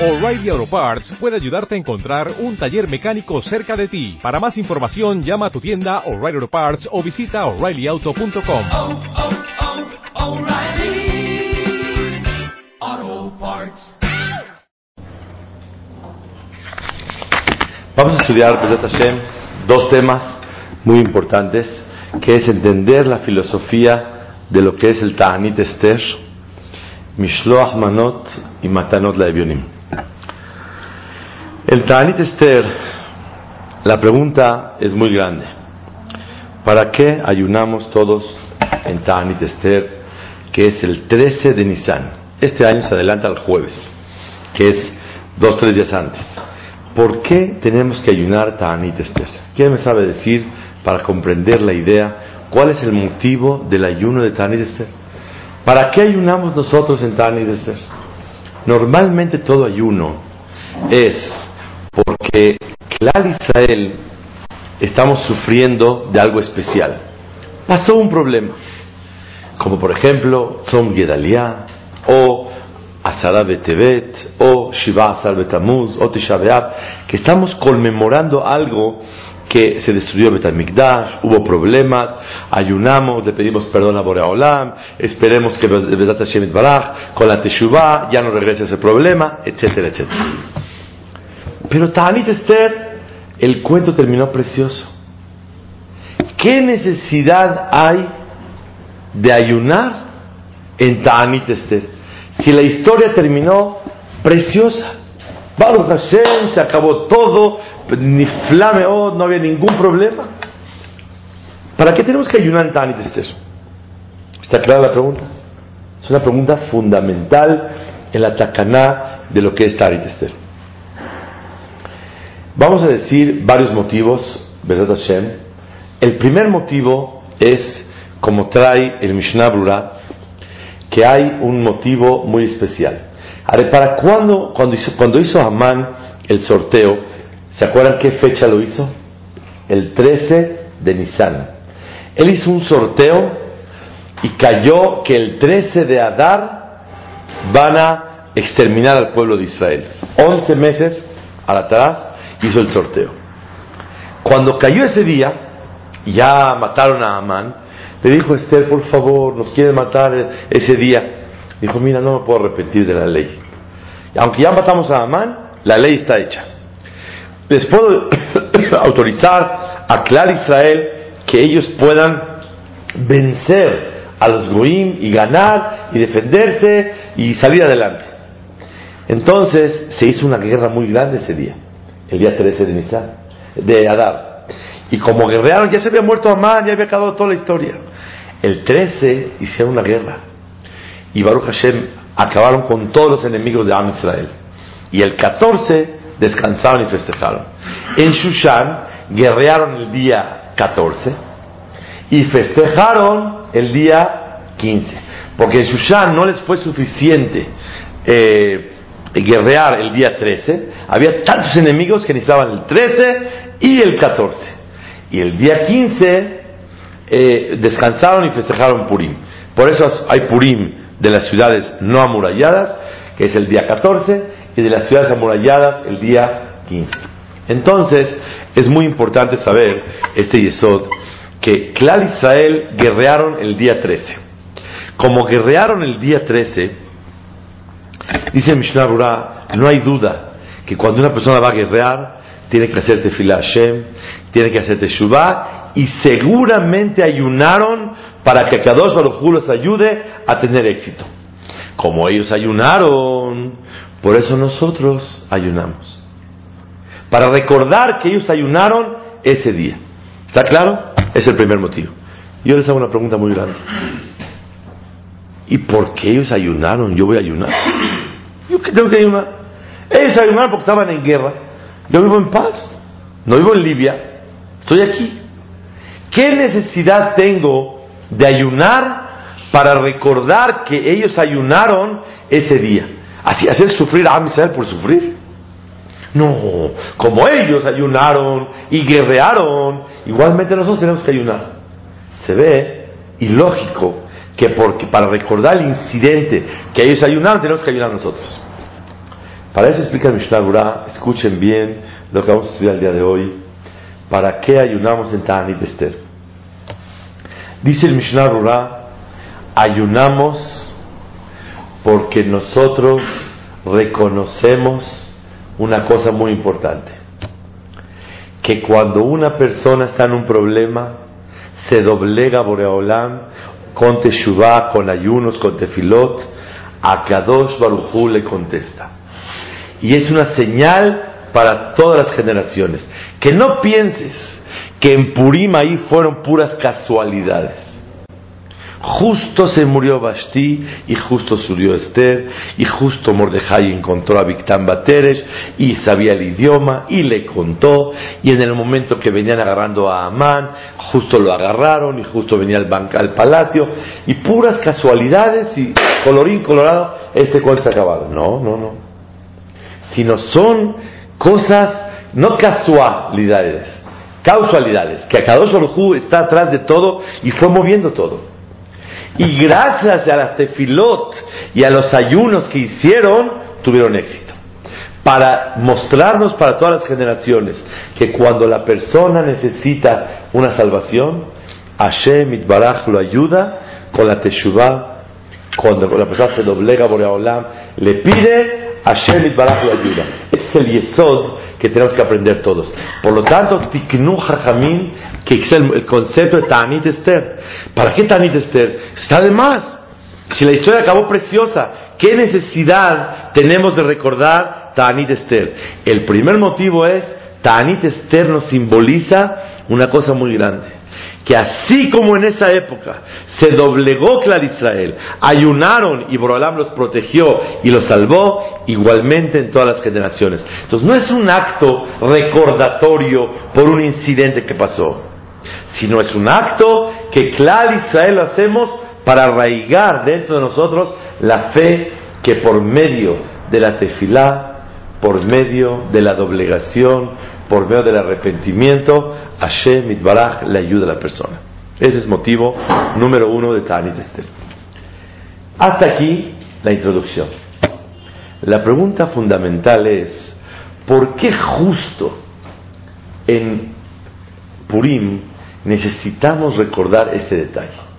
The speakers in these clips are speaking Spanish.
O'Reilly Auto Parts puede ayudarte a encontrar un taller mecánico cerca de ti. Para más información, llama a tu tienda O'Reilly Auto Parts o visita oreillyauto.com. oh, oh, Parts. Vamos a estudiar, Besat Hashem, dos temas muy importantes, que es entender la filosofía de lo que es el Ta'anit Esther, Mishloach Manot y Matanot la Evionim. El Ta'anit Esther, la pregunta es muy grande. ¿Para qué ayunamos todos en Ta'anit Esther, que es el 13 de Nisan? Este año se adelanta al jueves, que es dos, tres días antes. ¿Por qué tenemos que ayunar Ta'anit Esther? ¿Quién me sabe decir, para comprender la idea, cuál es el motivo del ayuno de Ta'anit Esther? ¿Para qué ayunamos nosotros en Ta'anit Esther? Normalmente todo ayuno es porque Clar Israel estamos sufriendo de algo especial. Pasó un problema, como por ejemplo Tzom Gedaliah o Asara Betevet o Shiva Asar Betamuz o Tisha que estamos conmemorando algo que se destruyó Betamikdash, hubo problemas, ayunamos, le pedimos perdón a Boreolam, esperemos que Bedat Hashem Baraj, con la Teshuvah, ya no regrese ese problema, etcétera, etcétera. Pero Ta'anit Esther, el cuento terminó precioso. ¿Qué necesidad hay de ayunar en Ta'anit Esther? Si la historia terminó preciosa. Baruch Hashem, se acabó todo, ni flameó, no había ningún problema. ¿Para qué tenemos que ayunar en Ta'anit Esther? ¿Está clara la pregunta? Es una pregunta fundamental en la tacaná de lo que es Ta'anit Esther. Vamos a decir varios motivos, Besat Hashem. El primer motivo es, como trae el Mishnah Brura, que hay un motivo muy especial. Ahora, ¿para cuándo, cuando hizo, cuando hizo Amán el sorteo, ¿se acuerdan qué fecha lo hizo? El 13 de Nisan. Él hizo un sorteo y cayó que el 13 de Adar van a exterminar al pueblo de Israel. 11 meses atrás hizo el sorteo. Cuando cayó ese día, ya mataron a Amán, le dijo Esther, por favor, nos quieren matar ese día. Dijo, mira, no me puedo arrepentir de la ley. Aunque ya matamos a Amán, la ley está hecha. Les puedo autorizar a Clar Israel que ellos puedan vencer a los Goim y ganar y defenderse y salir adelante. Entonces se hizo una guerra muy grande ese día, el día 13 de Nisan, de Adar. Y como guerrearon, ya se había muerto Amán, ya había acabado toda la historia. El 13 hicieron una guerra. Y Baruch Hashem acabaron con todos los enemigos de Am Israel. Y el 14 descansaron y festejaron. En Shushan guerrearon el día 14 y festejaron el día 15. Porque en Shushan no les fue suficiente eh, guerrear el día 13. Había tantos enemigos que necesitaban el 13 y el 14. Y el día 15 eh, descansaron y festejaron Purim. Por eso hay Purim de las ciudades no amuralladas, que es el día 14, y de las ciudades amuralladas el día 15. Entonces, es muy importante saber este Yesod, que Clar Israel guerrearon el día 13. Como guerrearon el día 13, dice Mishnah Rura, no hay duda que cuando una persona va a guerrear, tiene que hacer Tefillah Hashem, tiene que hacer Teshuvah, y seguramente ayunaron para que Kadosh Baruj los ayude a tener éxito. Como ellos ayunaron, por eso nosotros ayunamos. Para recordar que ellos ayunaron ese día. ¿Está claro? Es el primer motivo. Yo les hago una pregunta muy grande. ¿Y por qué ellos ayunaron? Yo voy a ayunar. ¿Yo qué tengo que ayunar? Ellos ayunaron porque estaban en guerra. Yo vivo en paz. No vivo en Libia. Estoy aquí. ¿Qué necesidad tengo de ayunar para recordar que ellos ayunaron ese día? ¿Así hacer sufrir a Israel por sufrir? No, como ellos ayunaron y guerrearon, igualmente nosotros tenemos que ayunar. Se ve ilógico que porque para recordar el incidente que ellos ayunaron tenemos que ayunar nosotros. Para eso explica el Mishnah Berurah, escuchen bien lo que vamos a estudiar el día de hoy. ¿Para qué ayunamos en Ta'anit Esther? Dice el Mishnah Berurah, ayunamos porque nosotros reconocemos una cosa muy importante, que cuando una persona está en un problema, se doblega Boreolam con Teshuvah, con ayunos, con tefilot, a Kadosh Barujú le contesta. Y es una señal para todas las generaciones. Que no pienses que en Purim ahí fueron puras casualidades. Justo se murió Basti y justo subió Esther y justo Mordejai encontró a Victán Bateres y sabía el idioma y le contó y en el momento que venían agarrando a Amán justo lo agarraron y justo venía al, al palacio y puras casualidades y colorín colorado este cuento se acabado. No, no, no. Sino son cosas no casualidades, causalidades, que Akadosh Baruj está atrás de todo y fue moviendo todo. Y gracias a las tefilot y a los ayunos que hicieron, tuvieron éxito. Para mostrarnos para todas las generaciones que cuando la persona necesita una salvación, Hashem Itbaraj lo ayuda con la teshuvah. Cuando la persona se doblega por Olam, le pide, Hashem Itbaraj lo ayuda. Es el yesod que tenemos que aprender todos. Por lo tanto, Tiknu Jajamim, que es el, concepto de Tanit Esther. ¿Para qué Tanit Esther? Está de más. Si la historia acabó preciosa, ¿qué necesidad tenemos de recordar Tanit Esther? El primer motivo es, Tanit Esther nos simboliza una cosa muy grande que así como en esa época se doblegó Clar Israel, ayunaron y Borolam los protegió y los salvó, igualmente en todas las generaciones. Entonces no es un acto recordatorio por un incidente que pasó, sino es un acto que Clar Israel hacemos para arraigar dentro de nosotros la fe que por medio de la tefilá, por medio de la doblegación, por medio del arrepentimiento, Hashem Itbaraj le ayuda a la persona. Ese es motivo número uno de Tanit Esther. Hasta aquí la introducción. La pregunta fundamental es, ¿por qué justo en Purim necesitamos recordar este detalle?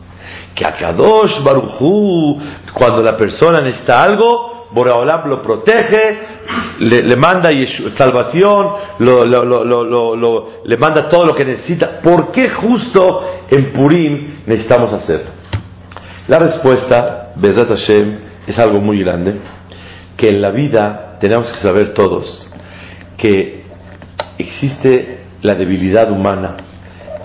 Que a Kadosh Barujú, cuando la persona necesita algo, Boraholam lo protege, le, manda salvación, le manda todo lo que necesita. ¿Por qué justo en Purim necesitamos hacerlo? La respuesta, Bezat Hashem, es algo muy grande, que en la vida tenemos que saber todos que existe la debilidad humana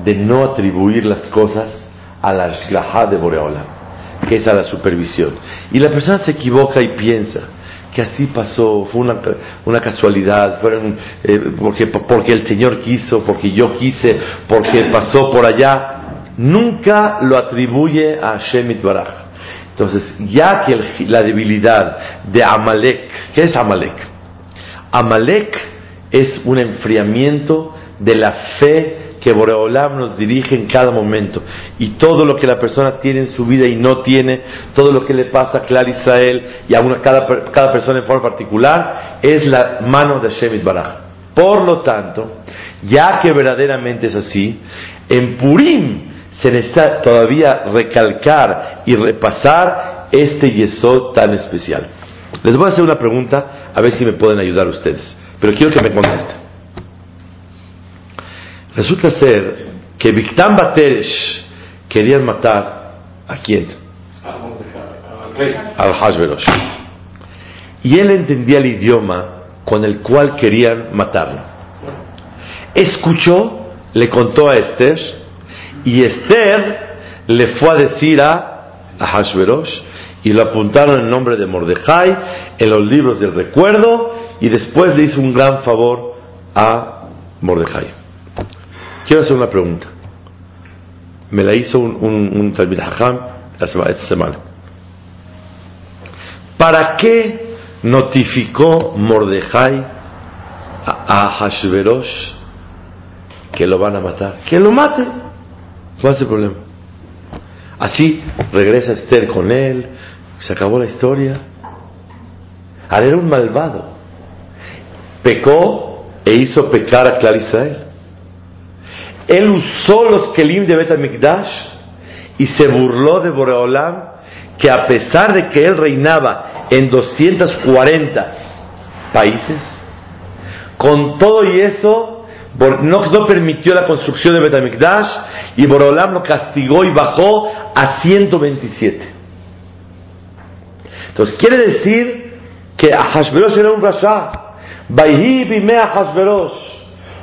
de no atribuir las cosas a la Shgaha de Boreolam que es a la supervisión. Y la persona se equivoca y piensa que así pasó, fue una, una casualidad, fueron, eh, porque, porque el Señor quiso, porque yo quise, porque pasó por allá. Nunca lo atribuye a Shemit Baraj. Entonces, ya que la debilidad de Amalek, ¿qué es Amalek? Amalek es un enfriamiento de la fe que Boreolam nos dirige en cada momento. Y todo lo que la persona tiene en su vida y no tiene, todo lo que le pasa a Clar Israel y a una, cada, cada persona en forma particular, es la mano de Shemit Baraj. Por lo tanto, ya que verdaderamente es así, en Purim se necesita todavía recalcar y repasar este yesod tan especial. Les voy a hacer una pregunta, a ver si me pueden ayudar ustedes, pero quiero que me contesten. Resulta ser que Victán Bateresh querían matar a quién? Al Hashverosh. Y él entendía el idioma con el cual querían matarlo. Escuchó, le contó a Esther, y Esther le fue a decir a, a Hashverosh, y lo apuntaron en nombre de Mordejai en los libros del recuerdo, y después le hizo un gran favor a Mordejai. Quiero hacer una pregunta. Me la hizo un, un, Talmud la semana, esta semana. ¿Para qué notificó Mordejai a, Hashverosh que lo van a matar? Que lo mate. ¿Cuál es el problema? Así regresa Esther con él, se acabó la historia. Ahora era un malvado. pecó e hizo pecar a Clar Israel. Él usó los Kelim de Bet HaMikdash y se burló de Boreolam, que a pesar de que él reinaba en 240 países, con todo y eso, no, permitió la construcción de Bet HaMikdash y Boreolam lo castigó y bajó a 127. Entonces quiere decir que Ahashverosh era un rasha. Baihi bime Ahashverosh.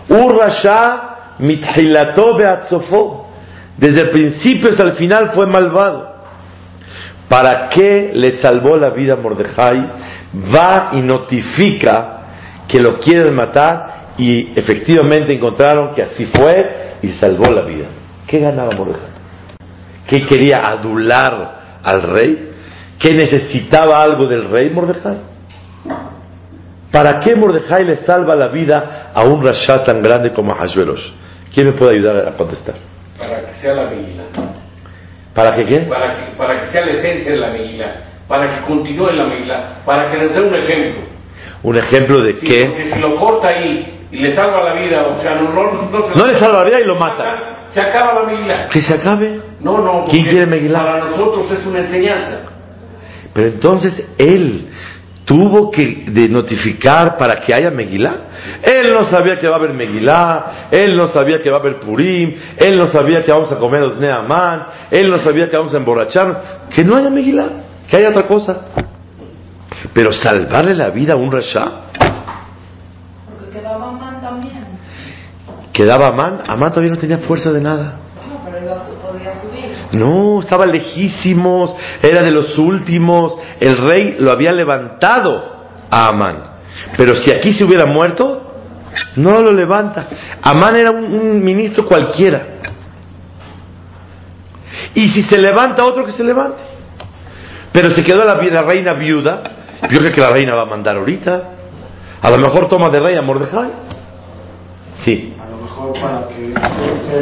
Un rasha mithilato beatzofo. Desde el principio hasta el final fue malvado. ¿Para qué le salvó la vida a Mordejai? Va y notifica que lo quieren matar y efectivamente encontraron que así fue y salvó la vida. ¿Qué ganaba Mordejai? ¿Qué quería adular al rey? ¿Qué necesitaba algo del rey Mordejai? ¿Para qué Mordejai le salva la vida a un rasha tan grande como Hashverosh? ¿Quién me puede ayudar a contestar? Para que sea la Megilá. ¿Para que qué? Para que, para que sea la esencia de la Megilá. Para que continúe la Megilá. Para que les dé un ejemplo. ¿Un ejemplo de Sí, qué? Porque si lo corta ahí y le salva la vida, o sea, no, no, no, se- No le salva la vida y lo mata. Se acaba la Megilá. Que se acabe. No, no. ¿Quién quiere Megilá? Para nosotros es una enseñanza. Pero entonces él tuvo que de notificar para que haya Megilá. Él no sabía que va a haber Megilá, él no sabía que va a haber Purim, él no sabía que vamos a comer los Neamán, él no sabía que vamos a emborracharnos. Que no haya Megilá, que haya otra cosa. Pero salvarle la vida a un Rasha, Porque quedaba mal también. quedaba Amán, Amán todavía no tenía fuerza de nada. No, pero iba a su- podía subir. No, estaba lejísimos, era de los últimos. El rey lo había levantado a Amán. Pero si aquí se hubiera muerto, no lo levanta. Amán era un, ministro cualquiera. Y si se levanta otro que se levante. Pero se quedó la, reina viuda. Yo creo que la reina va a mandar ahorita. A lo mejor toma de rey a Mordejai. Sí. A lo mejor para que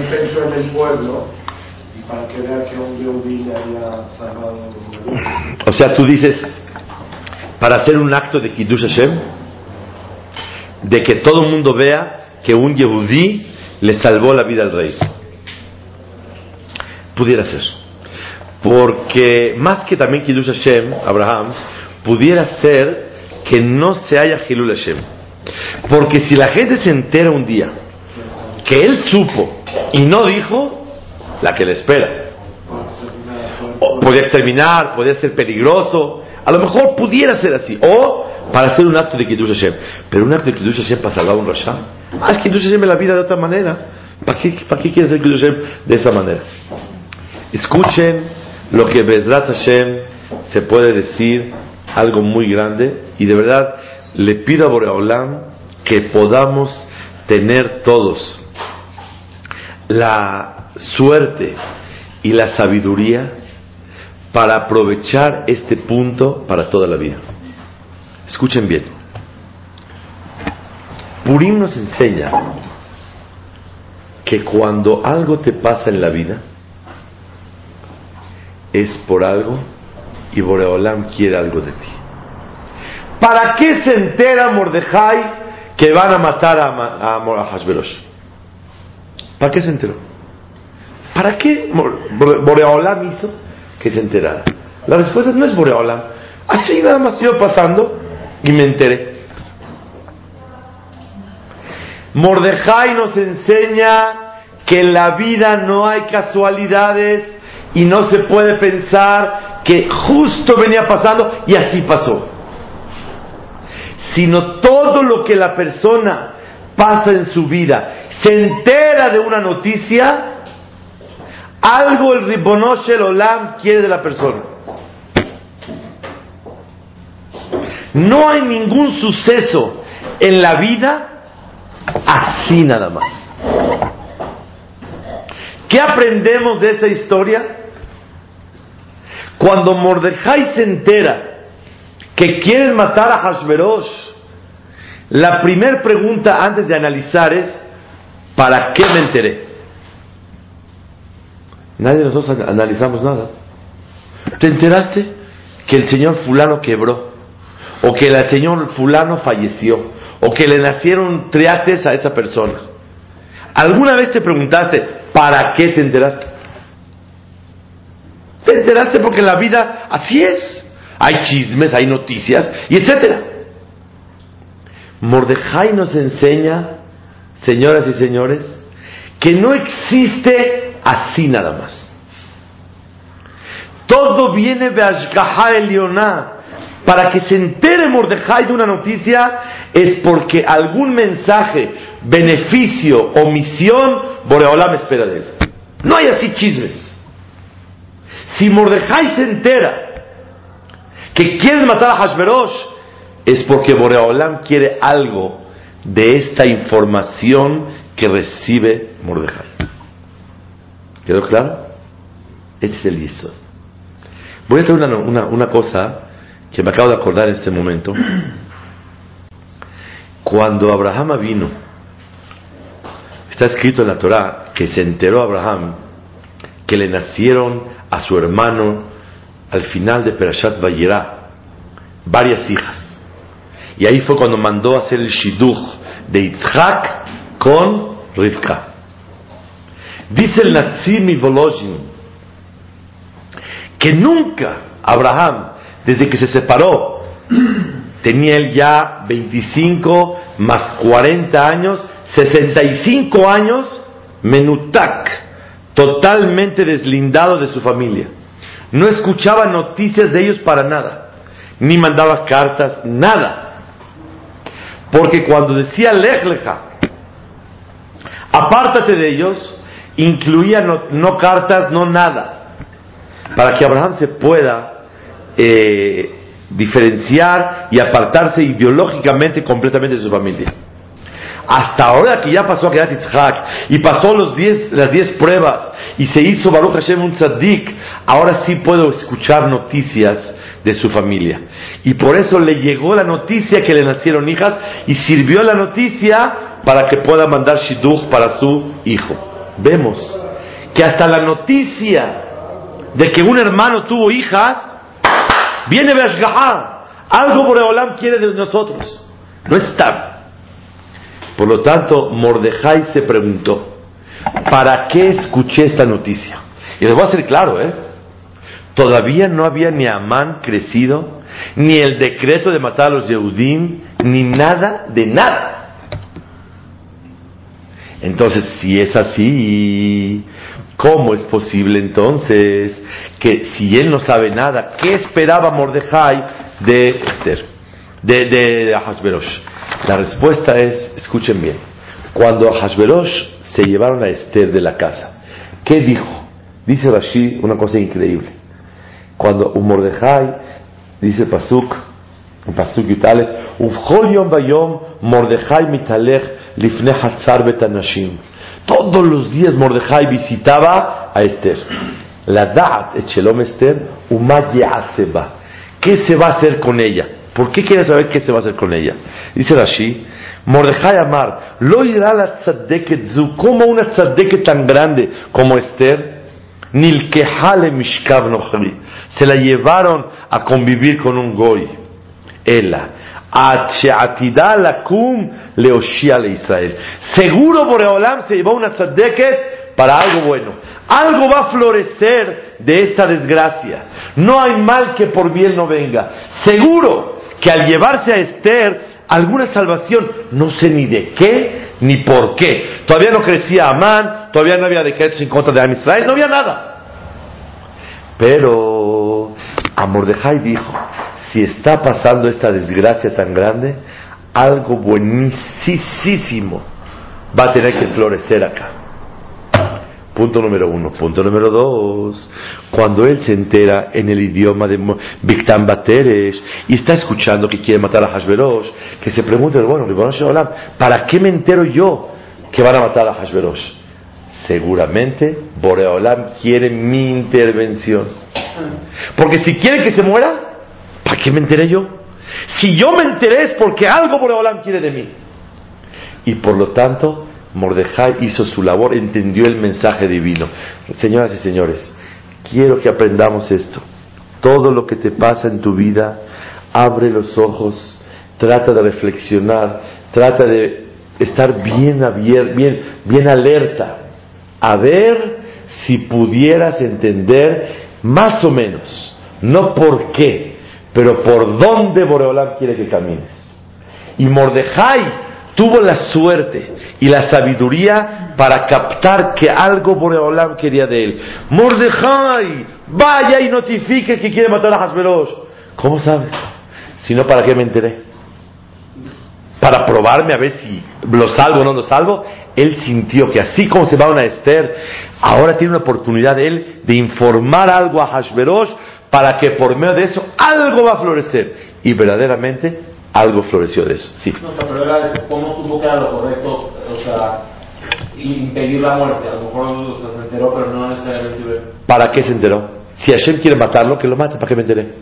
pensó en el pueblo y para que vea que un Yehudi le había salvado. O sea, tú dices, para hacer un acto de Kiddush Hashem, de que todo el mundo vea que un Yehudí le salvó la vida al rey. Pudiera ser. Porque más que también Kiddush Hashem, Abraham, pudiera ser que no se haya Hilul Hashem. Porque si la gente se entera un día que él supo y no dijo, la que le espera. O podía exterminar, podía ser peligroso. A lo mejor pudiera ser así. O para hacer un acto de Kiddush Hashem. Pero un acto de Kiddush Hashem para salvar a un Rasha. Ah, es Kiddush Hashem en la vida de otra manera. ¿Para qué, para qué quieres hacer Kiddush Hashem de esa manera? Escuchen lo que Bezrat Hashem se puede decir, algo muy grande. Y de verdad le pido a Boreolam que podamos tener todos la suerte y la sabiduría para aprovechar este punto para toda la vida. Escuchen bien. Purim nos enseña que cuando algo te pasa en la vida es por algo y Boreolam quiere algo de ti. ¿Para qué se entera Mordejai que van a matar a, a, a? ¿Para qué se enteró? ¿Para qué Boreolam hizo que se enterara? La respuesta no es Boreolam. Así nada más iba pasando y me enteré. Mordejai nos enseña que en la vida no hay casualidades y no se puede pensar que justo venía pasando y así pasó. Sino todo lo que la persona pasa en su vida, se entera de una noticia, algo el Ribonosh el Olam quiere de la persona. No hay ningún suceso en la vida así nada más. ¿Qué aprendemos de esa historia? Cuando Mordejai se entera que quieren matar a Hashverosh, la primera pregunta antes de analizar es, ¿para qué me enteré? Nadie de nosotros analizamos nada. ¿Te enteraste que el señor fulano quebró? o que el señor fulano falleció, o que le nacieron triates a esa persona. ¿Alguna vez te preguntaste, ¿para qué te enteraste? Te enteraste porque la vida así es. Hay chismes, hay noticias, y etcétera. Mordejai nos enseña, señoras y señores, que no existe así nada más. Todo viene de Ashgaha Elioná. Para que se entere Mordejai de una noticia es porque algún mensaje, beneficio o misión, Boreolam espera de él. No hay así chismes. Si Mordejai se entera que quieren matar a Hashverosh, es porque Boreolam quiere algo de esta información que recibe Mordejai. ¿Quedó claro? Este es el Yisod. Voy a traer una, una, una cosa que me acabo de acordar en este momento. Cuando Abraham vino, está escrito en la Torah que se enteró Abraham que le nacieron a su hermano al final de Perashat Vayera varias hijas. Y ahí fue cuando mandó a hacer el Shidduch de Yitzhak con Rivka. Dice el Natsim y Volozhin que nunca Abraham, desde que se separó, tenía él ya 25 más 40 años, 65 años, menutak, totalmente deslindado de su familia. No escuchaba noticias de ellos para nada, ni mandaba cartas, nada. Porque cuando decía lejleja, apártate de ellos, incluía no, no cartas, no nada. Para que Abraham se pueda eh, diferenciar y apartarse ideológicamente completamente de su familia. Hasta ahora que ya pasó a Kedat Yitzhak y pasó los diez, las diez pruebas y se hizo Baruch Hashem un tzaddik, ahora sí puedo escuchar noticias de su familia. Y por eso le llegó la noticia que le nacieron hijas y sirvió la noticia para que pueda mandar Shidduch para su hijo. Vemos que hasta la noticia de que un hermano tuvo hijas viene de Ashgahar. Algo Boreolam quiere de nosotros. No está. Por lo tanto, Mordejai se preguntó, ¿para qué escuché esta noticia? Y les voy a hacer claro, ¿eh? Todavía no había ni Amán crecido, ni el decreto de matar a los Yehudim, ni nada de nada. Entonces, si es así, ¿cómo es posible entonces que si él no sabe nada, qué esperaba Mordejai de Esther, de, de, de Ahasverosh? La respuesta es, escuchen bien, cuando a Hashverosh se llevaron a Esther de la casa, ¿qué dijo? Dice Rashi una cosa increíble. Cuando Mordejai, dice Pasuk, Mordejai mitalech lifne hatzar betanashim. Todos los días Mordejai visitaba a Esther. La Esther. ¿Qué se va a hacer con ella? ¿Por qué quiere saber qué se va a hacer con ella? Dice Rashi, Amar, lo irá la zu, como una tzadeket tan grande como Esther. Se la llevaron a convivir con un goy. Ela. Israel. Seguro Boreolam se llevó una tzadeket para algo bueno. Algo va a florecer de esta desgracia. No hay mal que por bien no venga. Seguro que al llevarse a Esther alguna salvación, no sé ni de qué ni por qué. Todavía no crecía Amán, todavía no había decretos en contra de Am Israel, no había nada. Pero a Mordejai dijo, si está pasando esta desgracia tan grande, algo buenísimo va a tener que florecer acá. Punto número uno. Punto número dos. Cuando él se entera en el idioma de Biktam Bateres y está escuchando que quiere matar a Hashverosh, que se pregunta, bueno, ¿para qué me entero yo que van a matar a Hashverosh? Seguramente Boreolam quiere mi intervención. Porque si quiere que se muera, ¿para qué me enteré yo? Si yo me enteré es porque algo Boreolam quiere de mí. Y por lo tanto, Mordejai hizo su labor, entendió el mensaje divino. Señoras y señores, quiero que aprendamos esto. Todo lo que te pasa en tu vida, abre los ojos, trata de reflexionar, trata de estar bien abierto, bien, bien alerta, a ver si pudieras entender más o menos, no por qué, pero por dónde Boreolam quiere que camines. Y Mordejai tuvo la suerte y la sabiduría para captar que algo Boreolam quería de él. Mordejai, vaya y notifique que quiere matar a Hasberosh. ¿Cómo sabes? Si no, ¿para qué me enteré? Para probarme a ver si lo salvo o no lo salvo. Él sintió que así como se va a Esther, ahora tiene una oportunidad él de informar algo a Hashverosh para que por medio de eso algo va a florecer. Y verdaderamente algo floreció de eso. Sí. No, pero era, ¿cómo supo que era lo correcto? O sea, impedir la muerte. A lo mejor se enteró, pero no necesariamente. ¿Para qué se enteró? Si Hashem quiere matarlo, que lo mate. ¿Para qué me enteré?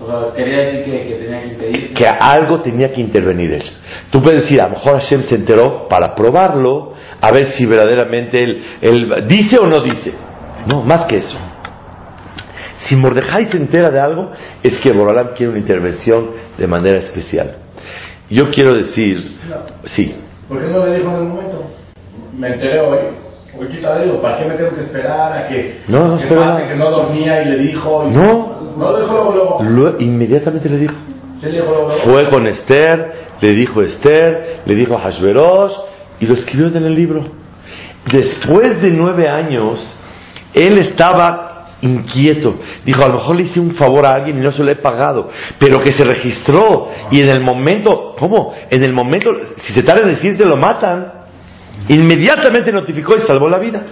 O sea, quería decir que, que tenía que impedir. Que algo tenía que intervenir él. Tú puedes decir, a lo mejor Hashem se enteró para probarlo, a ver si verdaderamente él, él dice o no dice. No, más que eso. Si Mordejai se entera de algo, es que Borolam quiere una intervención de manera especial. Yo quiero decir, sí, ¿Por qué no le dijo en el momento? Me enteré hoy. Ahorita le digo, ¿para qué me tengo que esperar a que, No, no que pase, que no dormía y le dijo? y- No. No lo dijo luego, luego. Lo- inmediatamente le dijo. Sí le dijo luego, luego. Fue con Esther, le dijo Esther, le dijo a Hashverosh y lo escribió en el libro. Después de nueve años, él estaba inquieto. Dijo, a lo mejor le hice un favor a alguien y no se lo he pagado, pero que se registró y en el momento, ¿cómo? En el momento, si se tarda en decirte, lo matan. Inmediatamente notificó y salvó la vida.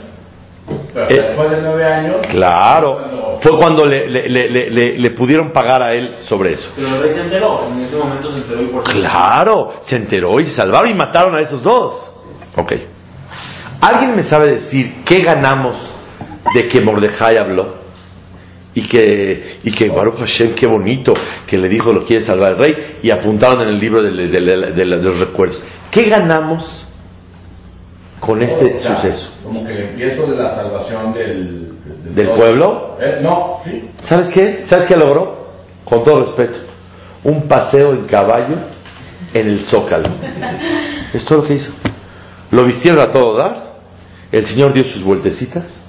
Pero Eh, después de nueve años. Claro, fue cuando le, le- le- le- pudieron pagar a él sobre eso. Pero rey se enteró. En ese momento se enteró y por Claro, se enteró y se salvaron y mataron a esos dos. Ok. ¿Alguien me sabe decir qué ganamos de que Mordejai habló? Y que, y que Baruch Hashem, qué bonito, que le dijo lo quiere salvar el rey y apuntaron en el libro de, de- de- de los recuerdos. ¿Qué ganamos con este O sea, suceso? Como que el empiezo de la salvación del. ¿Del pueblo? Eh, no, sí. ¿Sabes qué? ¿Sabes qué logró? Con todo respeto. Un paseo en caballo en el Zócalo. Es todo lo que hizo. Lo vistieron a todo dar. El Señor dio sus vueltecitas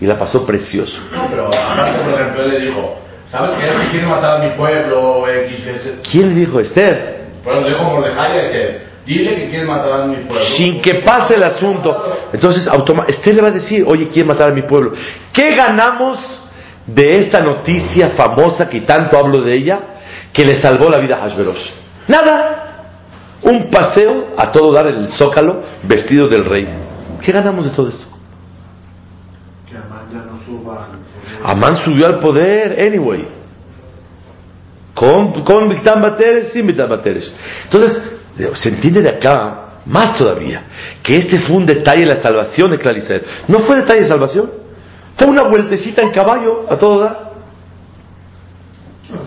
y la pasó precioso. No, pero por ejemplo, le dijo: ¿Sabes qué? Que quiere matar a mi pueblo, X, S. ¿Quién le dijo Esther? Bueno, le dijo Mordejai a Esther: Dile que quiere matar a mi pueblo. Sin que pase el asunto. Entonces, Esther le va a decir, oye, quiere matar a mi pueblo. ¿Qué ganamos de esta noticia famosa que tanto hablo de ella, que le salvó la vida a Hashverosh? Nada. Un paseo a todo dar en el zócalo vestido del rey. ¿Qué ganamos de todo esto? Que Amán ya no suba. Amán subió al poder, anyway. Con, con Victán Bateres, sin Victán Bateres. Entonces, se entiende de acá, más todavía, que este fue un detalle de la salvación de Claricer. No fue detalle de salvación, fue una vueltecita en caballo a todo dar.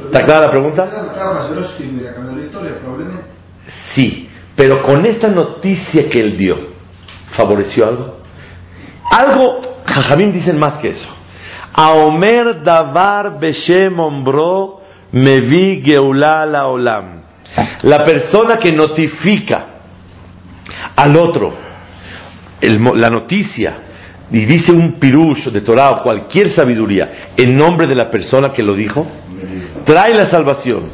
¿Está clara la pregunta? Sí, pero con esta noticia que él dio, ¿favoreció algo? Algo, Jajamín dicen más que eso. A Omer Davar Beshem Ombro Mevi Geulá la Olam. La persona que notifica al otro la noticia y dice un pirush de Torah o cualquier sabiduría en nombre de la persona que lo dijo, trae la salvación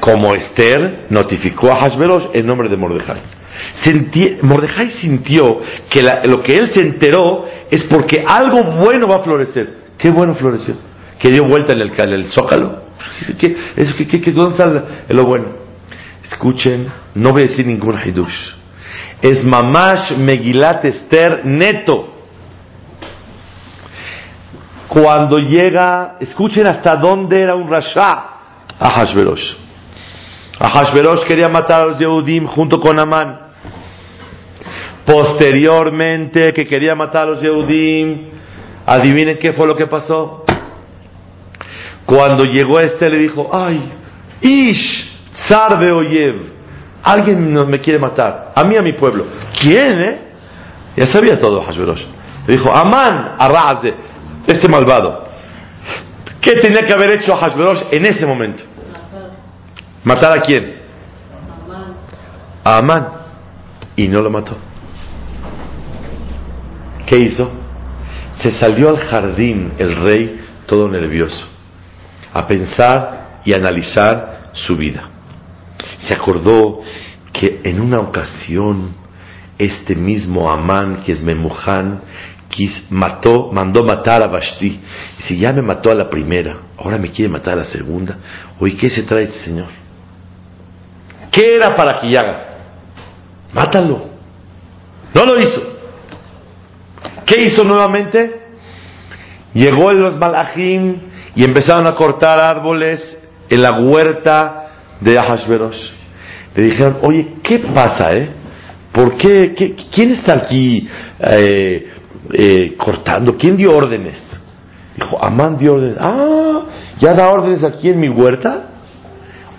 como Esther notificó a Hashverosh en nombre de Mordejai. Senti- Mordejai sintió que lo que él se enteró es porque algo bueno va a florecer. ¿Qué bueno floreció? Que dio vuelta en el, en el zócalo. ¿Qué, eso, qué- qué- ¿Dónde está lo bueno? Escuchen, no voy a decir ningún hidush. Es mamash Megilat Esther neto. Cuando llega, escuchen hasta dónde era un rasha a Hashverosh. Ahashverosh quería matar a los Yehudim junto con Amán. Posteriormente, que quería matar a los Yehudim, adivinen qué fue lo que pasó. Cuando llegó este le dijo, ay, Ish, Sarbe Oyev, alguien me quiere matar, a mí, a mi pueblo. ¿Quién, eh? Ya sabía todo Ahashverosh. Le dijo, Amán, Arraze, este malvado. ¿Qué tenía que haber hecho Ahashverosh en ese momento? ¿Matar a quién? A Amán. Y no lo mató. ¿Qué hizo? Se salió al jardín el rey todo nervioso, a pensar y analizar su vida. Se acordó que en una ocasión este mismo Amán, que es Memuján, mató, mandó matar a Vashti. Y si ya me mató a la primera, ahora me quiere matar a la segunda. Oye, ¿qué se trae este señor? ¿Qué era para que haga? Mátalo. No lo hizo. ¿Qué hizo nuevamente? Llegó en los malajim y empezaron a cortar árboles en la huerta de Ahashverosh. Le dijeron, oye, ¿qué pasa, eh? ¿Por qué? qué ¿Quién está aquí eh, eh, cortando? ¿Quién dio órdenes? Dijo, Amán dio órdenes. Ah, ¿ya da órdenes aquí en mi huerta?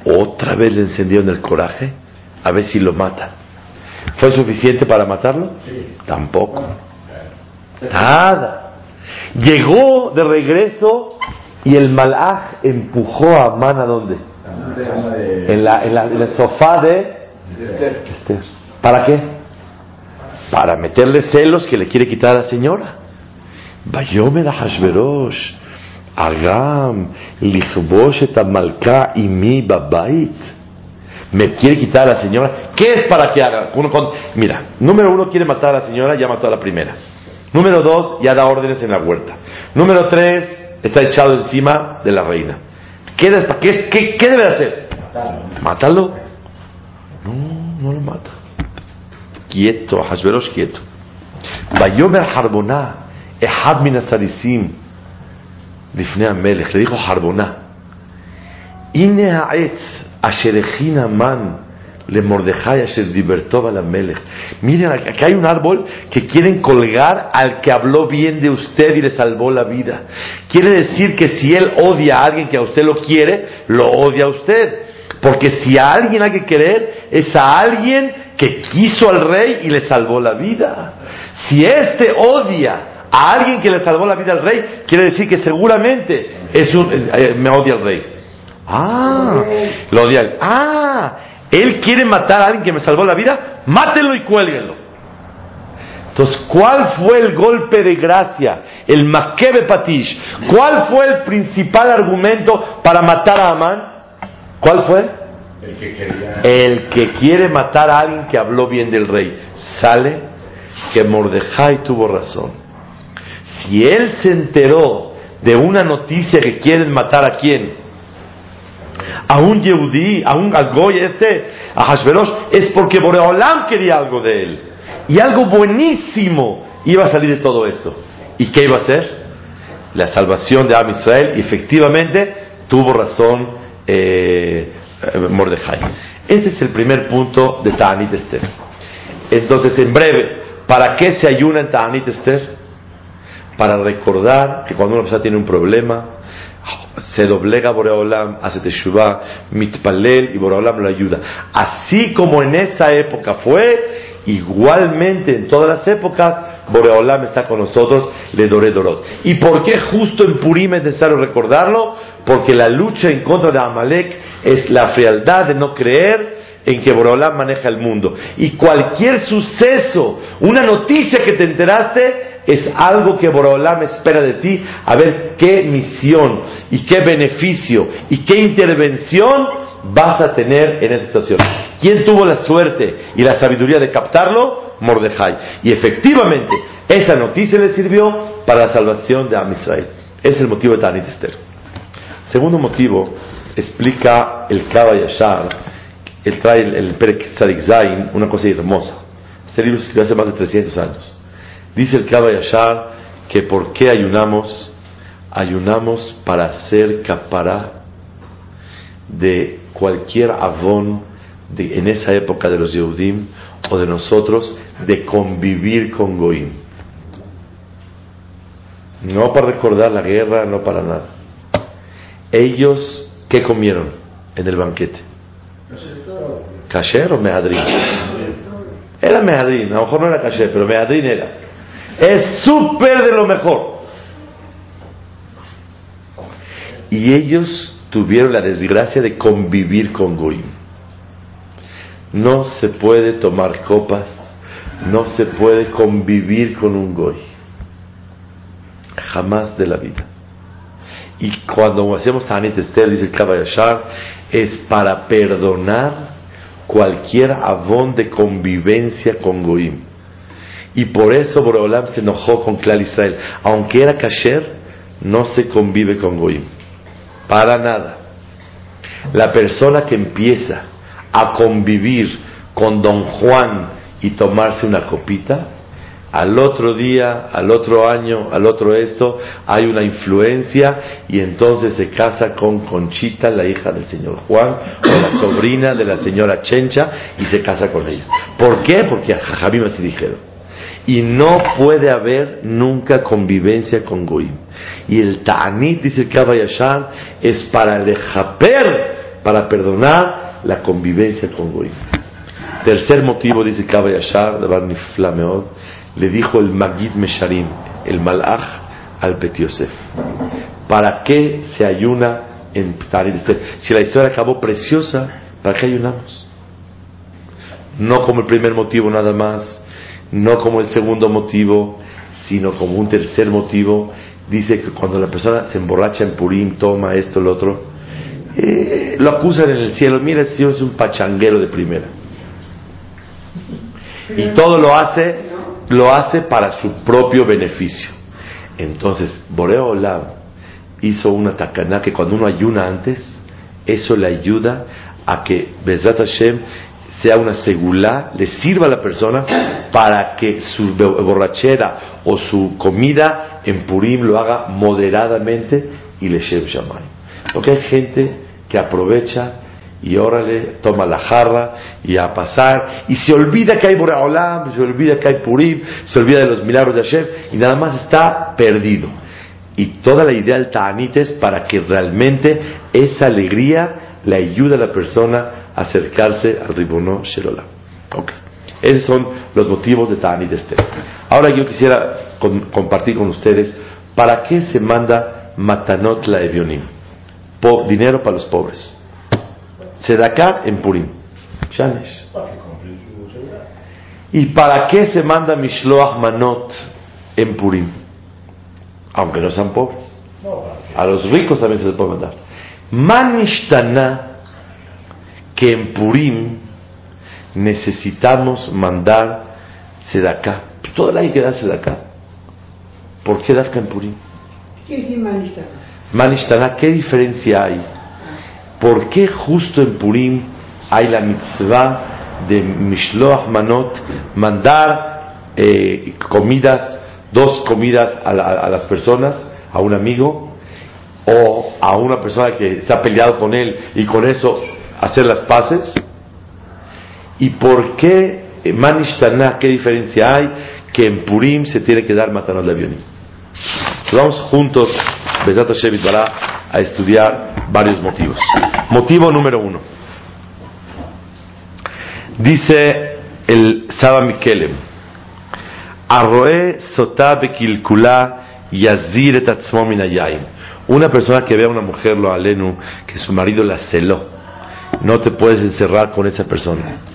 Otra vez le encendieron el coraje, a ver si lo matan. ¿Fue suficiente para matarlo? Tampoco. Nada. Llegó de regreso y el malaj empujó a Amán a dónde? En, la, en, la, en el sofá de Esther. ¿Para qué? Para meterle celos que le quiere quitar a la señora. Vayomer a Hashverosh, Agam, Lichbosh et Amalka y mi babait. Me quiere quitar a la señora. ¿Qué es para que haga? Uno con- Mira, número uno quiere matar a la señora, ya mató a la primera. Número dos, ya da órdenes en la huerta. Número tres, está echado encima de la reina. ¿Qué, qué, qué, qué debe hacer? Matarlo. No, no lo mata. Quieto, Hasberos quieto. Bayomer Harboná, Ehad Minasarisim, Difne Amelech, le dijo Harboná. Ine Aetz, Asherechina Man, le Mordejai se libertó Balamelech. Miren, acá hay un árbol que quieren colgar al que habló bien de usted y le salvó la vida. Quiere decir que si él odia a alguien que a usted lo quiere, lo odia a usted. Porque si a alguien hay que querer, es a alguien que quiso al rey y le salvó la vida. Si este odia a alguien que le salvó la vida al rey, quiere decir que seguramente es un, eh, me odia al rey. Ah, lo odia. Él. Ah, él quiere matar a alguien que me salvó la vida, mátenlo y cuélguenlo. Entonces, ¿cuál fue el golpe de gracia? El Makebe Patish. ¿Cuál fue el principal argumento para matar a Amán? ¿Cuál fue? El que quería. El que quiere matar a alguien que habló bien del rey. Sale que Mordejai tuvo razón. Si él se enteró de una noticia que quieren matar a quién, a un Yehudí, a un al Goy este, a Hashverosh, es porque Boreolam quería algo de él. Y algo buenísimo iba a salir de todo esto. ¿Y qué iba a ser? La salvación de Am Israel. Y efectivamente tuvo razón eh, eh, Mordejai. Este es el primer punto de Ta'anit Esther. Entonces, en breve, ¿para qué se ayuna en Ta'anit Esther? Para recordar que cuando una persona tiene un problema, se doblega Boreolam, hace Teshuvah, mitpalel y Boreolam lo ayuda. Así como en esa época fue, igualmente en todas las épocas, Boreolam está con nosotros, le doré dorot. ¿Y por qué justo en Purim es necesario recordarlo? Porque la lucha en contra de Amalek es la frialdad de no creer en que Boreolam maneja el mundo. Y cualquier suceso, una noticia que te enteraste, es algo que Boreolam espera de ti, a ver qué misión y qué beneficio y qué intervención vas a tener en esta situación. ¿Quién tuvo la suerte y la sabiduría de captarlo? Mordejai. Y efectivamente, esa noticia le sirvió para la salvación de Am Israel. Es el motivo de Tanit Esther. Segundo motivo, explica el Kaba Yashar, él trae el, el Perek Zain, una cosa hermosa. Este libro se escribió hace más de 300 años. Dice el Kaba Yashar que por qué ayunamos, ayunamos para hacer capará de cualquier avón de, en esa época de los Yehudim o de nosotros de convivir con Goim. No para recordar la guerra, no para nada. Ellos, ¿qué comieron en el banquete? ¿Kasher o mehadrin? Era mehadrin, a lo mejor no era kasher, pero mehadrin era. Es súper de lo mejor. Y ellos tuvieron la desgracia de convivir con Goim. No se puede tomar copas, no se puede convivir con un Goy. Jamás de la vida. Y cuando hacemos Tanit Esther, dice el Kabayashar, es para perdonar cualquier abón de convivencia con Goim. Y por eso Boreolam se enojó con Klal Israel. Aunque era kasher, no se convive con Goim. Para nada. La persona que empieza a convivir con Don Juan y tomarse una copita, al otro día, al otro año, al otro esto, hay una influencia y entonces se casa con Conchita, la hija del señor Juan, o la sobrina de la señora Chencha, y se casa con ella. ¿Por qué? Porque a Jajamim así dijeron. Y no puede haber nunca convivencia con Goim. Y el Ta'anit, dice el Kabayashar, es para dejaper, para perdonar la convivencia con Goim. Tercer motivo, dice Kabayashar, de Barney Flameod, le dijo el Magid Mesharim, el Malach, al Bet Yosef. ¿Para qué se ayuna en Ta'anit? Si la historia acabó preciosa, ¿para qué ayunamos? No como el primer motivo nada más, no como el segundo motivo, sino como un tercer motivo. Dice que cuando la persona se emborracha en Purim, toma esto, lo otro, eh, lo acusan en el cielo. Mira, ese señor es un pachanguero de primera. Y todo lo hace, lo hace para su propio beneficio. Entonces, Boreo Olam hizo una tacaná que cuando uno ayuna antes, eso le ayuda a que Bezrat Hashem sea una segulá, le sirva a la persona para que su borrachera o su comida en Purim lo haga moderadamente y le Shem Shamay. Porque hay gente que aprovecha y órale, toma la jarra y a pasar y se olvida que hay Boreolam, se olvida que hay Purim, se olvida de los milagros de Hashem y nada más está perdido. Y toda la idea del Ta'anit para que realmente esa alegría le ayude a la persona a acercarse al Ribono Shelola. Ok. Esos son los motivos de Ta'anit Esther. Ahora yo quisiera compartir con ustedes para qué se manda Matanot la Evionim. Dinero para los pobres. Sedaká en Purim. ¿Y para qué se manda Mishloach Manot en Purim? Aunque no sean pobres. A los ricos también se les puede mandar. Manishtana que en Purim necesitamos mandar Sedaká. Toda la hay que dar Sedaká. ¿Por qué Dafka en Purim? ¿Qué es Manistana? Manishtana, ¿qué diferencia hay? ¿Por qué justo en Purim hay la mitzvah de Mishloach Manot, mandar eh, comidas, dos comidas a, la- a las personas, a un amigo, o a una persona que está peleado con él y con eso hacer las paces? ¿Y por qué eh, Manishtana, qué diferencia hay que en Purim se tiene que dar matanot de? Vamos juntos, Besat Hashem a estudiar varios motivos. Motivo número uno. Dice el Saba Mikelem, Arroe sotá bekilkula yazir et. Una persona que ve a una mujer, lo alenu, que su marido la celó, no te puedes encerrar con esa persona.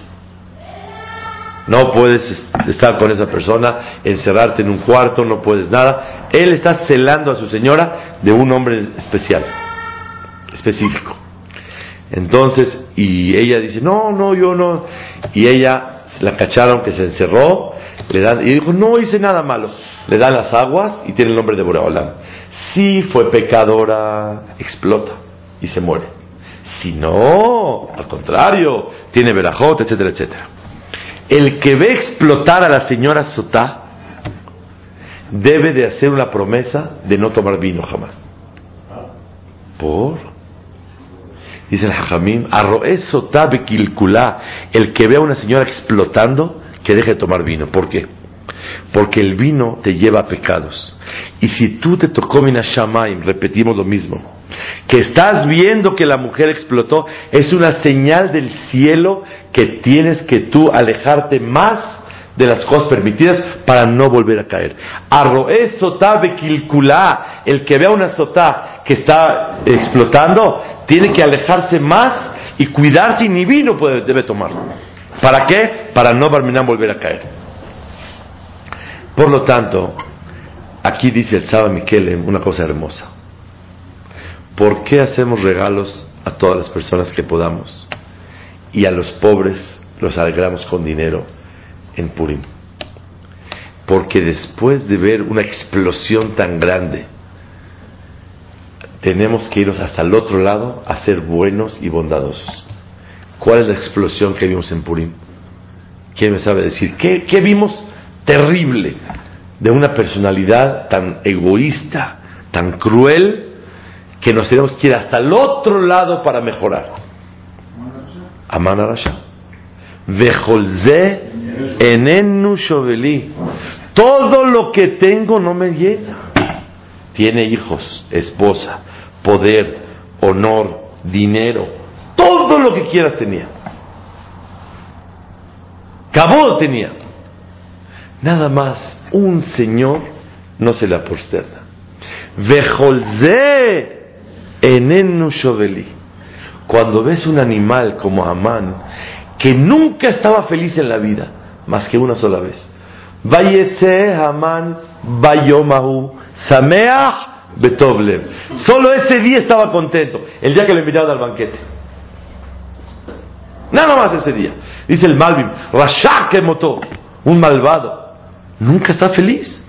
No puedes est- estar con esa persona, encerrarte en un cuarto, no puedes nada. Él está celando a su señora de un hombre especial, específico. Entonces, y ella dice, no, no, yo no. Y ella la cacharon que se encerró, le dan, y dijo, no hice nada malo. Le dan las aguas y tiene el nombre de Boreolam. Si fue pecadora, explota y se muere. Si no, al contrario, tiene verajot, etcétera, etcétera. El que ve explotar a la señora Sotá debe de hacer una promesa de no tomar vino jamás. ¿Por? Dice el Jajamim, arroé Sotá bekilkulá, el que ve a una señora explotando, que deje de tomar vino. ¿Por qué? Porque el vino te lleva a pecados. Y si tú te tocó mina shamaim, repetimos lo mismo, que estás viendo que la mujer explotó, es una señal del cielo que tienes que tú alejarte más de las cosas permitidas para no volver a caer. Arroé sotá bekilkulá, el que vea una sotá que está explotando, tiene que alejarse más y cuidarse y ni vino debe tomarlo. ¿Para qué? Para no volver a caer. Por lo tanto, aquí dice el Saba Miquel una cosa hermosa. ¿Por qué hacemos regalos a todas las personas que podamos y a los pobres los alegramos con dinero en Purim? Porque después de ver una explosión tan grande, tenemos que irnos hasta el otro lado a ser buenos y bondadosos. ¿Cuál es la explosión que vimos en Purim? ¿Quién me sabe decir? ¿Qué, qué vimos terrible de una personalidad tan egoísta, tan cruel, que nos tenemos que ir hasta el otro lado para mejorar? Aman Arasha. Vejolze enenu shoveli. Todo lo que tengo no me llena. Tiene hijos, esposa, poder, honor, dinero, todo lo que quieras tenía. Cabot tenía. Nada más, un señor no se le posterna. Vejolze enenu shoveli. Cuando ves un animal como Amán, que nunca estaba feliz en la vida, más que una sola vez. Vayetse Amán Bayomahu Sameach Betovlev. Solo ese día estaba contento, el día que le invitaron al banquete. Nada más ese día. Dice el Malvin, Rashak motó, un malvado. Nunca está feliz,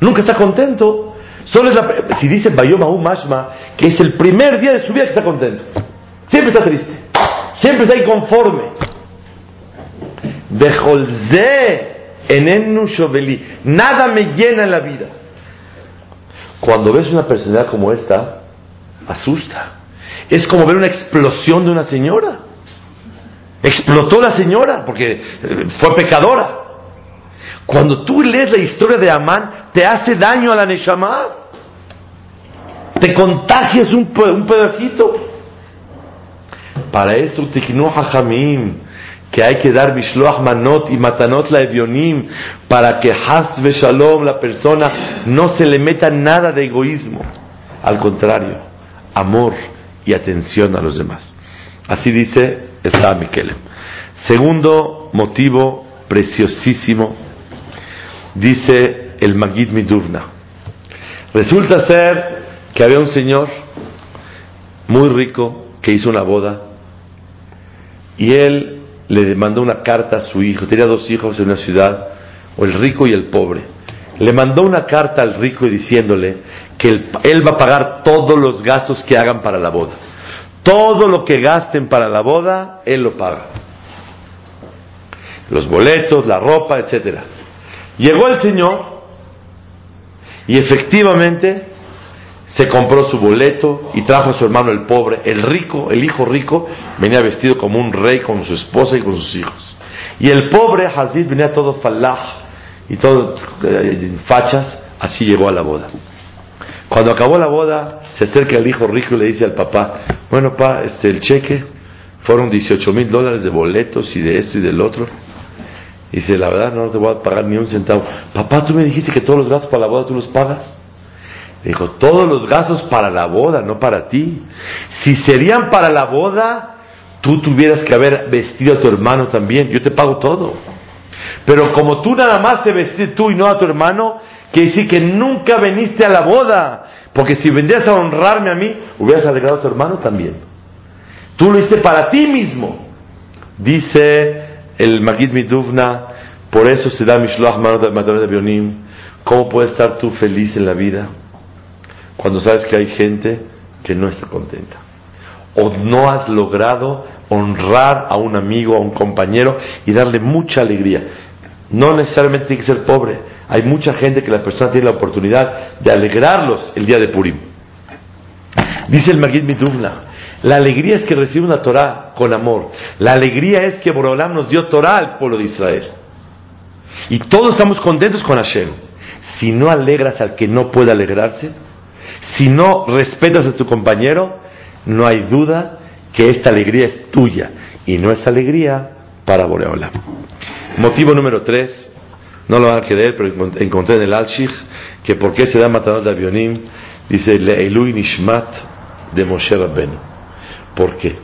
nunca está contento. Solo es la, si dice Bayomahu Mashma, que es el primer día de su vida que está contento. Siempre está triste, siempre está inconforme. Bejolze enenu shoveli. Nada me llena en la vida. Cuando ves una personalidad como esta, asusta. Es como ver una explosión de una señora. Explotó la señora porque eh, fue pecadora. Cuando tú lees la historia de Amán, te hace daño a la Neshama. Te contagias un, un pedacito. Para eso, Tiknu Hajamim, que hay que dar Mishloach Manot y Matanot la Evionim, para que Has Shalom, la persona, no se le meta nada de egoísmo. Al contrario, amor y atención a los demás. Así dice el Mikelem. Segundo motivo preciosísimo, dice el Magid Midurna. Resulta ser que había un señor muy rico que hizo una boda y él le mandó una carta a su hijo, tenía dos hijos en una ciudad, o el rico y el pobre. Le mandó una carta al rico diciéndole que él, él va a pagar todos los gastos que hagan para la boda. Todo lo que gasten para la boda, él lo paga. Los boletos, la ropa, etcétera. Llegó el señor y efectivamente se compró su boleto y trajo a su hermano el pobre, el rico, el hijo rico, venía vestido como un rey con su esposa y con sus hijos. Y el pobre Hazid venía todo falaj y todo eh, en fachas, así llegó a la boda. Cuando acabó la boda, se acerca el hijo rico y le dice al papá, bueno, pa, este, el cheque fueron 18 mil dólares de boletos y de esto y del otro. Y dice, la verdad no te voy a pagar ni un centavo. Papá, tú me dijiste que todos los gastos para la boda tú los pagas. Dijo, todos los gastos para la boda, no para ti. Si serían para la boda, tú tuvieras que haber vestido a tu hermano también. Yo te pago todo. Pero como tú nada más te vestiste tú y no a tu hermano, quiere decir que nunca viniste a la boda. Porque si vendrías a honrarme a mí, hubieras alegrado a tu hermano también. Tú lo hiciste para ti mismo. Dice el Magid Miduvna, por eso se da Mishloach Matanot de Bionim. ¿Cómo puedes estar tú feliz en la vida cuando sabes que hay gente que no está contenta? O no has logrado honrar a un amigo, a un compañero y darle mucha alegría. No necesariamente tiene que ser pobre. Hay mucha gente que la persona tiene la oportunidad de alegrarlos el día de Purim. Dice el Magid Miduvna, la alegría es que recibe una Torah con amor. La alegría es que Borolam nos dio Torah al pueblo de Israel. Y todos estamos contentos con Hashem. Si no alegras al que no puede alegrarse, si no respetas a tu compañero, no hay duda que esta alegría es tuya y no es alegría para Boreolam. Motivo número tres, no lo van a creer, pero encont- encontré en el Alshich que por qué se da Matanot de Avionim, dice Le'elui Nishmat de Moshe Rabbenu. ¿Por qué?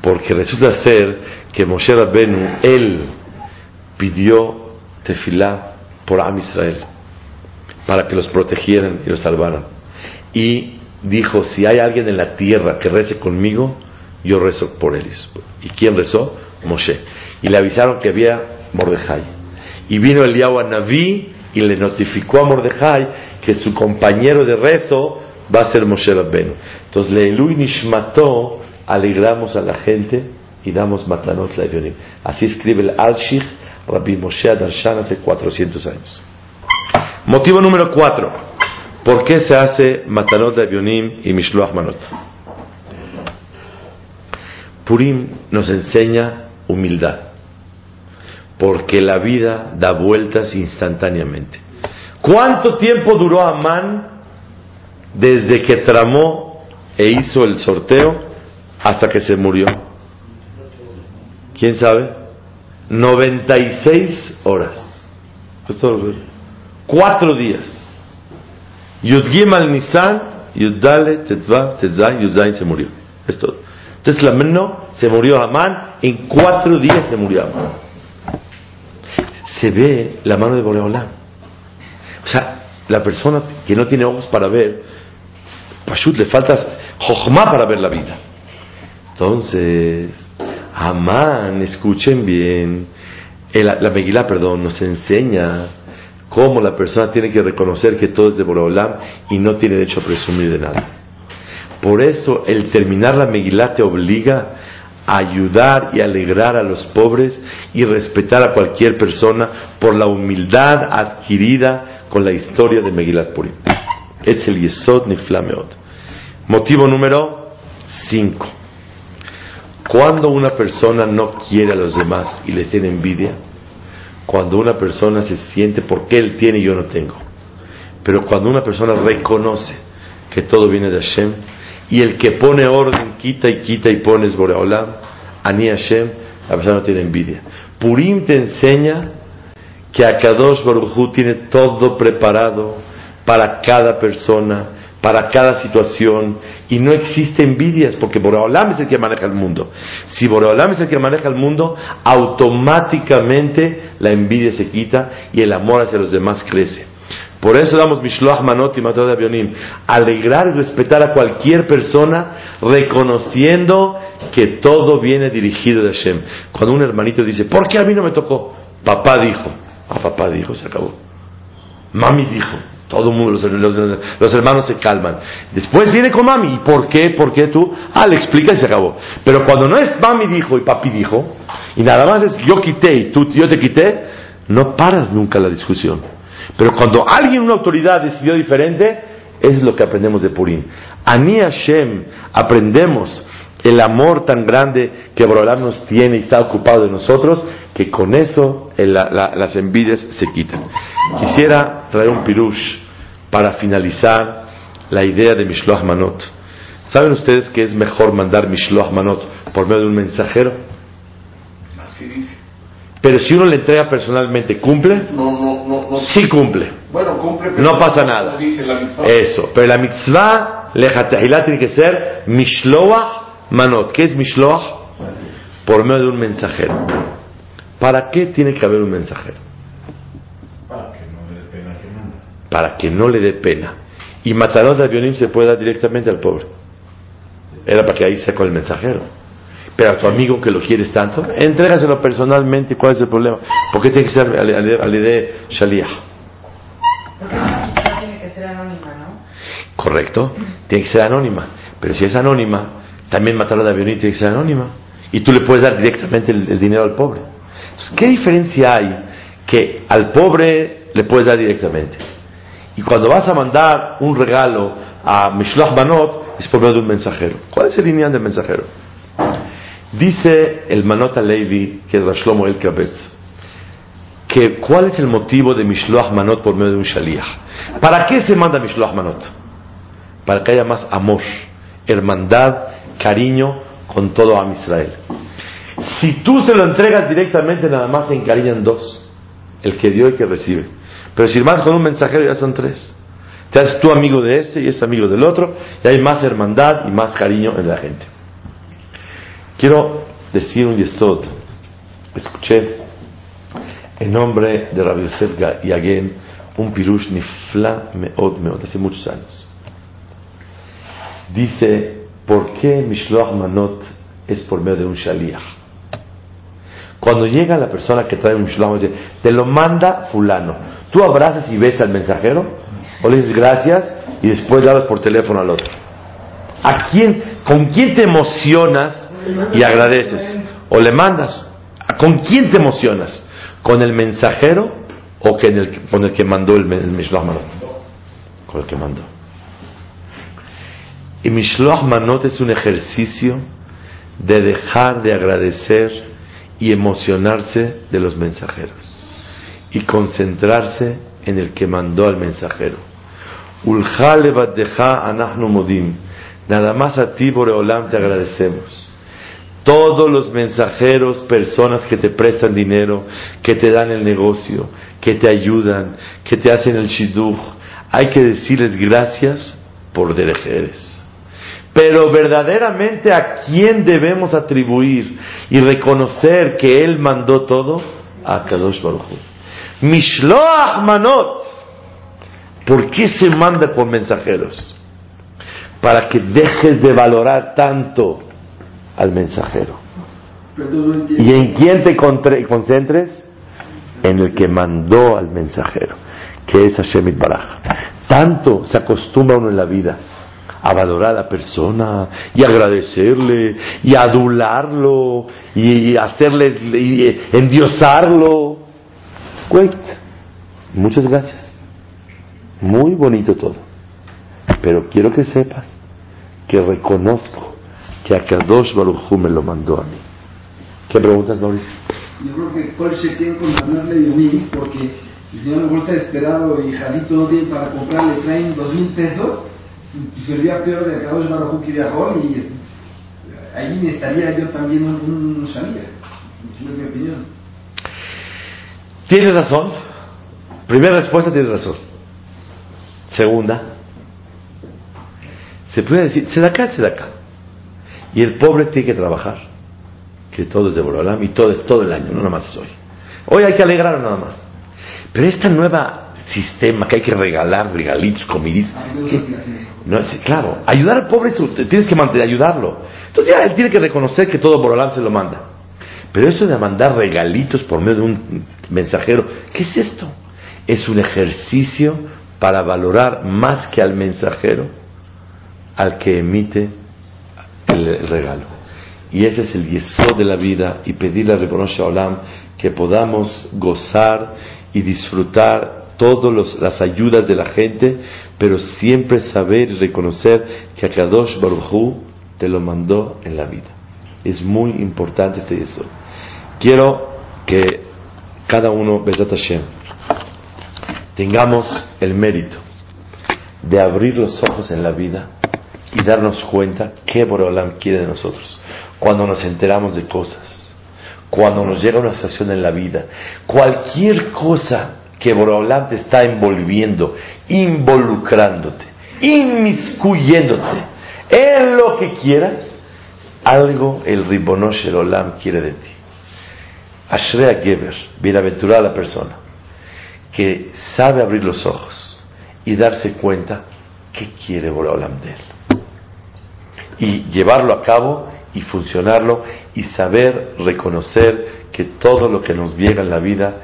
Porque resulta ser que Moshe Rabbenu, él pidió tefilá por Am Israel para que los protegieran y los salvaran. Y dijo, si hay alguien en la tierra que rece conmigo, yo rezo por ellos. ¿Y quién rezó? Moshe. Y le avisaron que había Mordejai. Y vino Eliyahu a Naví y le notificó a Mordejai que su compañero de rezo va a ser Moshe Rabbenu. Entonces, Leilu y Nishmató, alegramos a la gente y damos matanot Leivionim. Así escribe el Al-Shich Rabbi Moshe Adarshan hace 400 años. Motivo número 4. ¿Por qué se hace matanot Leivionim y Mishloach Manot? Purim nos enseña humildad, porque la vida da vueltas instantáneamente. ¿Cuánto tiempo duró Amán desde que tramó e hizo el sorteo hasta que se murió? ¿Quién sabe? 96 horas. Cuatro días. Yud Gimal Nisan, Yud Dale, Tetva, Tetzai, Yud Zain se murió. Es todo. Entonces la mano se murió Amán, en cuatro días se murió Amán. Se ve la mano de Boreolán. O sea, la persona que no tiene ojos para ver, Pashut le falta Jochma para ver la vida. Entonces, Amán, escuchen bien, la Megilá, perdón, nos enseña cómo la persona tiene que reconocer que todo es de Boreolam y no tiene derecho a presumir de nada. Por eso el terminar la Megilá te obliga a ayudar y alegrar a los pobres y respetar a cualquier persona por la humildad adquirida con la historia de Megilat Purim. Etzel Yesod Nifla Meod. Motivo número 5. Cuando una persona no quiere a los demás y les tiene envidia, cuando una persona se siente porque él tiene y yo no tengo, pero cuando una persona reconoce que todo viene de Hashem y el que pone orden quita y quita y pone es Boreolam, Ani Hashem, la persona no tiene envidia. Purim te enseña que Akadosh Baruch Hu tiene todo preparado para cada persona, para cada situación, y no existe envidias, porque Boreolam es el que maneja el mundo. Si Boreolam es el que maneja el mundo, automáticamente la envidia se quita y el amor hacia los demás crece. Por eso damos Mishloach Manot y Matot Avionim. Alegrar y respetar a cualquier persona reconociendo que todo viene dirigido de Hashem. Cuando un hermanito dice, ¿por qué a mí no me tocó? Papá dijo. Ah, papá dijo, se acabó. Mami dijo. Todo mundo, los hermanos se calman. Después viene con mami. ¿Y por qué? ¿Por qué tú? Ah, le explica y se acabó. Pero cuando no es mami dijo y papi dijo, y nada más es yo quité y tú, yo te quité, no paras nunca la discusión. Pero cuando alguien, una autoridad, decidió diferente, es lo que aprendemos de Purim. Ani Hashem, aprendemos el amor tan grande que Borolam nos tiene y está ocupado de nosotros, que con eso el- la- la- las envidias se quitan. Quisiera traer un pirush para finalizar la idea de Mishloach Manot. ¿Saben ustedes que es mejor mandar Mishloach Manot por medio de un mensajero? Así dice. Pero si uno le entrega personalmente, ¿cumple? No, no, no, no. Sí cumple. Bueno, cumple. pero No pasa nada. Dice la mitzvah. Eso. Pero la mitzvah, lejatahilá, tiene que ser Mishloach Manot. ¿Qué es Mishloach? Por medio de un mensajero. ¿Para qué tiene que haber un mensajero? Para que no le dé pena que manda. Para que no le dé pena. Y Matarot de Avionim se puede dar directamente al pobre. Era para que ahí sea con el mensajero. Pero a tu amigo que lo quieres tanto, entrégaselo personalmente. ¿Cuál es el problema? ¿Por qué tiene que ser al al- al de Shaliach? Porque tiene que ser anónima, ¿no? Correcto, tiene que ser anónima. Pero si es anónima, también matarlo de tiene que ser anónima. Y tú le puedes dar directamente el, dinero al pobre. Entonces, ¿qué diferencia hay que al pobre le puedes dar directamente? Y cuando vas a mandar un regalo a Mishloach Manot, es por medio de un mensajero. ¿Cuál es el lineal del mensajero? Dice el Manot Levi, que es Rashlomo El Kabetz, que cuál es el motivo de Mishloach Manot por medio de un Shaliach. ¿Para qué se manda Mishloach Manot? Para que haya más amor, hermandad, cariño con todo Am Israel. Si tú se lo entregas directamente, nada más se encariñan dos, el que dio y el que recibe. Pero si vas con un mensajero, ya son tres. Te haces tú amigo de este y este amigo del otro, y hay más hermandad y más cariño en la gente. Quiero decir un yesod. Escuché en nombre de Rabbi Yosef Yagen un pirush nifla meod meod, hace muchos años. Dice, ¿por qué Mishloach Manot es por medio de un shaliach? Cuando llega la persona que trae un Mishloach, dice, te lo manda fulano. Tú abrazas y ves al mensajero, o le dices gracias, y después le hablas por teléfono al otro. ¿A quién, con quién te emocionas y agradeces? O le mandas. ¿Con quién te emocionas? ¿Con el mensajero o con el, con el que mandó el, el Mishloach Manot? Con el que mandó. Y Mishloach Manot es un ejercicio de dejar de agradecer y emocionarse de los mensajeros y concentrarse en el que mandó al mensajero. Nada más a ti, Boreolam, te agradecemos. Todos los mensajeros, personas que te prestan dinero, que te dan el negocio, que te ayudan, que te hacen el shidduch, hay que decirles gracias por derejeres. Pero verdaderamente a quién debemos atribuir y reconocer que Él mandó todo? A Kadosh Baruch. Mishloach Manot. ¿Por qué se manda con mensajeros? Para que dejes de valorar tanto al mensajero. ¿Y en quién te concentres? En el que mandó al mensajero, que es Hashem Baraj. Tanto se acostumbra uno en la vida a valorar a la persona y agradecerle y adularlo y hacerle y endiosarlo. Wait. Muchas gracias. Muy bonito todo. Pero quiero que sepas que reconozco que a Kadosh Baruj me lo mandó a mí. ¿Qué preguntas, Mauricio? Yo creo que Kol Sheken con Manat Leyonim, porque el señor mejor está desesperado y Jalito no tiene para comprar, le traen dos mil pesos, y sería peor de Kadosh Baruj Hu y ahí me estaría yo también un, un Shalia. Es mi opinión. Tienes razón. Primera respuesta, tienes razón. Segunda, se puede decir, se da acá, se da acá. Y el pobre tiene que trabajar, que todo es de Borolam y todo es todo el año, no nada más es hoy. Hoy hay que alegrar nada más. Pero esta nueva sistema que hay que regalar, regalitos, comiditos, no, sí, claro, ayudar al pobre, es- tienes que ayudarlo. Entonces ya él tiene que reconocer que todo Borolam se lo manda. Pero esto de mandar regalitos por medio de un mensajero, ¿qué es esto? Es un ejercicio para valorar más que al mensajero, al que emite el, regalo. Y ese es el yesod de la vida y pedirle a Ribono Olam que podamos gozar y disfrutar todas las ayudas de la gente, pero siempre saber y reconocer que Akadosh Baruj Hu te lo mandó en la vida. Es muy importante este yesod. Quiero que cada uno, Bezat Hashem, tengamos el mérito de abrir los ojos en la vida y darnos cuenta qué Boreolam quiere de nosotros. Cuando nos enteramos de cosas, cuando nos llega una situación en la vida, cualquier cosa que Boreolam te está envolviendo, involucrándote, inmiscuyéndote en lo que quieras, algo el Ribono Shel Olam quiere de ti. Ashrea Geber, bienaventurada la persona, que sabe abrir los ojos y darse cuenta qué quiere Boreolam de él y llevarlo a cabo y funcionarlo y saber reconocer que todo lo que nos llega en la vida